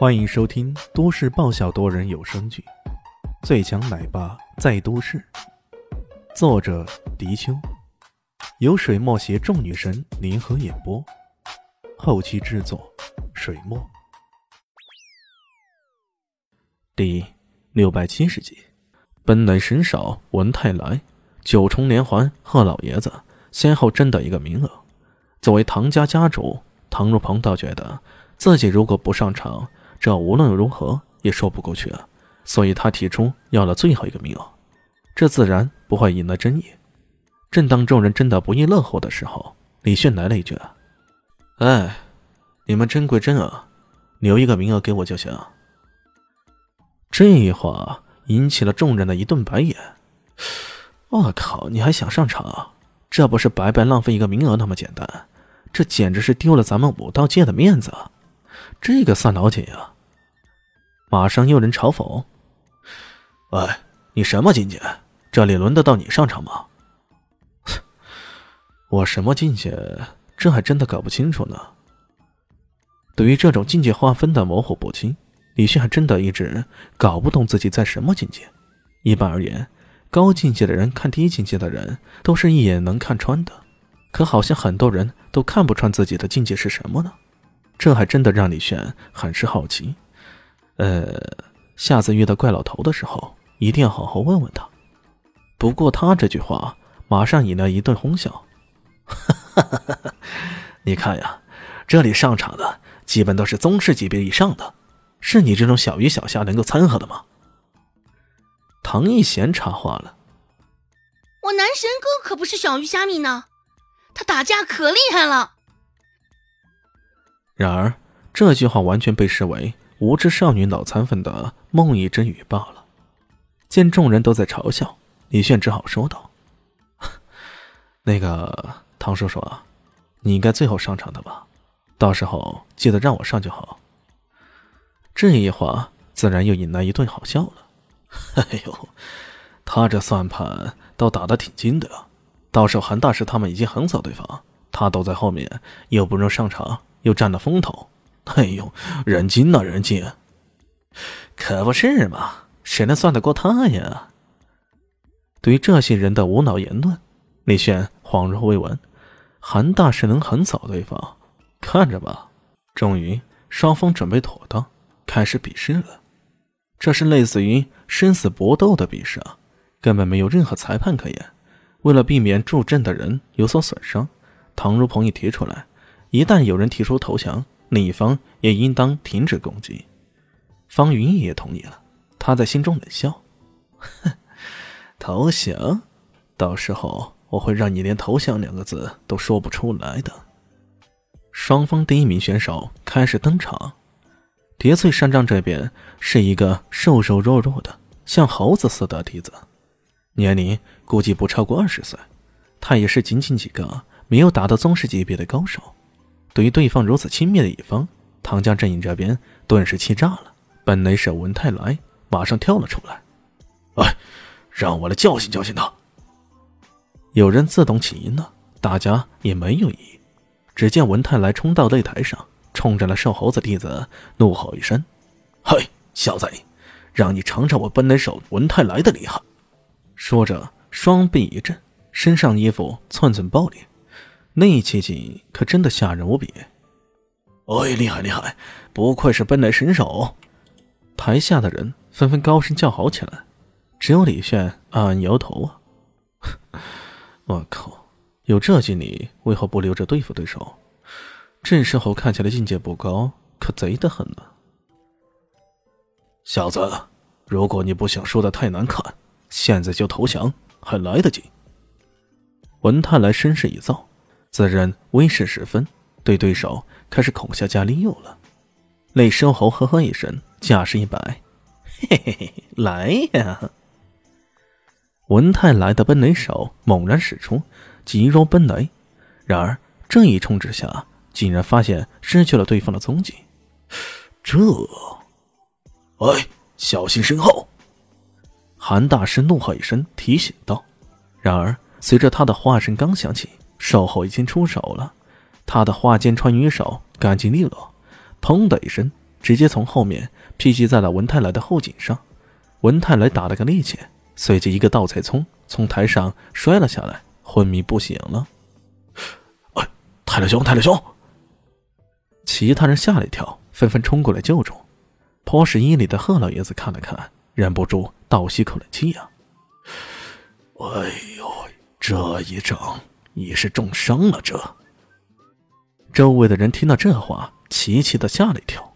欢迎收听都市爆笑多人有声剧《最强奶爸在都市》，作者：迪秋，由水墨携众女神联合演播，后期制作：水墨。第六百七十集，本来神少文泰来九重连环贺老爷子先后争得一个名额。作为唐家家主，唐如鹏倒觉得自己如果不上场。这无论如何也说不过去啊，所以他提出要了最后一个名额，这自然不会引来争议。正当众人争得不亦乐乎的时候，李迅来了一句：“哎，你们争归争啊，留一个名额给我就行。”这一话引起了众人的一顿白眼。我靠，你还想上场？这不是白白浪费一个名额那么简单，这简直是丢了咱们武道界的面子。这个算老几呀？马上有人嘲讽：“喂，你什么境界？这里轮得到你上场吗？” 我什么境界？这还真的搞不清楚呢。对于这种境界划分的模糊不清，李迅还真的一直搞不懂自己在什么境界。一般而言，高境界的人看低境界的人都是一眼能看穿的，可好像很多人都看不穿自己的境界是什么呢？这还真的让李炫很是好奇，呃，下次遇到怪老头的时候，一定要好好问问他。不过他这句话马上引来一顿哄笑。你看呀，这里上场的基本都是宗师级别以上的，是你这种小鱼小虾能够掺和的吗？唐一贤插话了：“我男神哥可不是小鱼虾米呢，他打架可厉害了。”然而，这句话完全被视为无知少女脑残粉的梦呓之语罢了。见众人都在嘲笑，李炫只好说道：“ 那个唐叔叔啊，你应该最后上场的吧？到时候记得让我上就好。”这一话自然又引来一顿好笑了。哎呦，他这算盘倒打得挺精的。到时候韩大师他们已经横扫对方，他躲在后面又不能上场。又占了风头，哎呦，人精呐，人精！可不是嘛，谁能算得过他呀？对于这些人的无脑言论，李炫恍若未闻。韩大师能横扫对方，看着吧。终于，双方准备妥当，开始比试了。这是类似于生死搏斗的比试啊，根本没有任何裁判可言。为了避免助阵的人有所损伤，唐如鹏一提出来。一旦有人提出投降，另一方也应当停止攻击。方云也同意了，他在心中冷笑：“哼，投降？到时候我会让你连投降两个字都说不出来的。”双方第一名选手开始登场。叠翠山庄这边是一个瘦瘦弱弱的、像猴子似的弟子，年龄估计不超过二十岁。他也是仅仅几个没有达到宗师级别的高手。对于对方如此轻蔑的一方，唐家阵营这边顿时气炸了。本雷手文泰来马上跳了出来：“哎，让我来教训教训他！”有人自动起因了，大家也没有异议。只见文泰来冲到擂台上，冲着那瘦猴子弟子怒吼一声：“嘿，小子，让你尝尝我本雷手文泰来的厉害！”说着，双臂一震，身上衣服寸寸爆裂。那奇景可真的吓人无比！哎，厉害厉害，不愧是奔来神手！台下的人纷纷高声叫好起来，只有李炫暗暗摇头啊！我靠，有这劲力，为何不留着对付对手？这时候看起来境界不高，可贼得很呢！小子，如果你不想输的太难看，现在就投降还来得及。文泰来声势一造。自认威势十分，对对手开始恐吓加利诱了。雷声猴呵呵一声，架势一摆，嘿嘿嘿，来呀！文泰来的奔雷手猛然使出，急如奔雷。然而这一冲之下，竟然发现失去了对方的踪迹。这，哎，小心身后！韩大师怒喝一声，提醒道。然而随着他的话声刚响起。售后已经出手了，他的花间穿云手干净利落，砰的一声直接从后面劈击在了文泰来的后颈上。文泰来打了个趔趄，随即一个倒栽葱从台上摔了下来，昏迷不醒了。哎，泰勒兄，泰勒兄！其他人吓了一跳，纷纷冲过来救助。破石衣里的贺老爷子看了看，忍不住倒吸口冷气呀。哎呦，这一仗已是重伤了。这周围的人听到这话，齐齐的吓了一跳。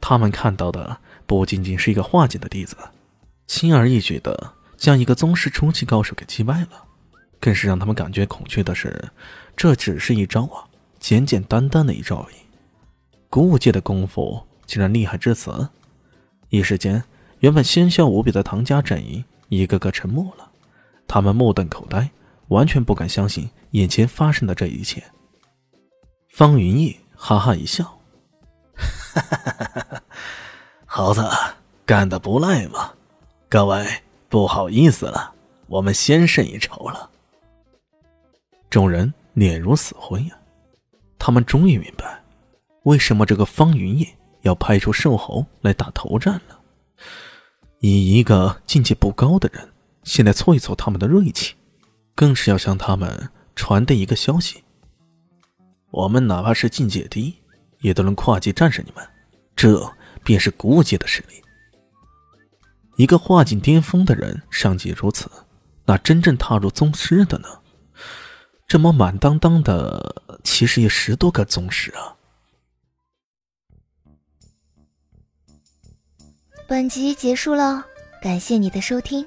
他们看到的不仅仅是一个化境的弟子，轻而易举的将一个宗师初期高手给击败了。更是让他们感觉恐惧的是，这只是一招啊，简简单单的一招而已。古武界的功夫竟然厉害至此！一时间，原本喧嚣无比的唐家阵营一个个沉默了。他们目瞪口呆，完全不敢相信眼前发生的这一切。方云逸哈哈一笑：“哈哈哈哈哈，猴子干的不赖嘛！各位不好意思了，我们先胜一筹了。”众人脸如死灰呀，他们终于明白，为什么这个方云逸要派出瘦猴来打头战了。以一个境界不高的人。现在挫一挫他们的锐气，更是要向他们传递一个消息：我们哪怕是境界低，也都能跨界战胜你们。这便是古武界的实力。一个化境巅峰的人尚且如此，那真正踏入宗师的呢？这么满当当的，其实也十多个宗师啊！本集结束了，感谢你的收听。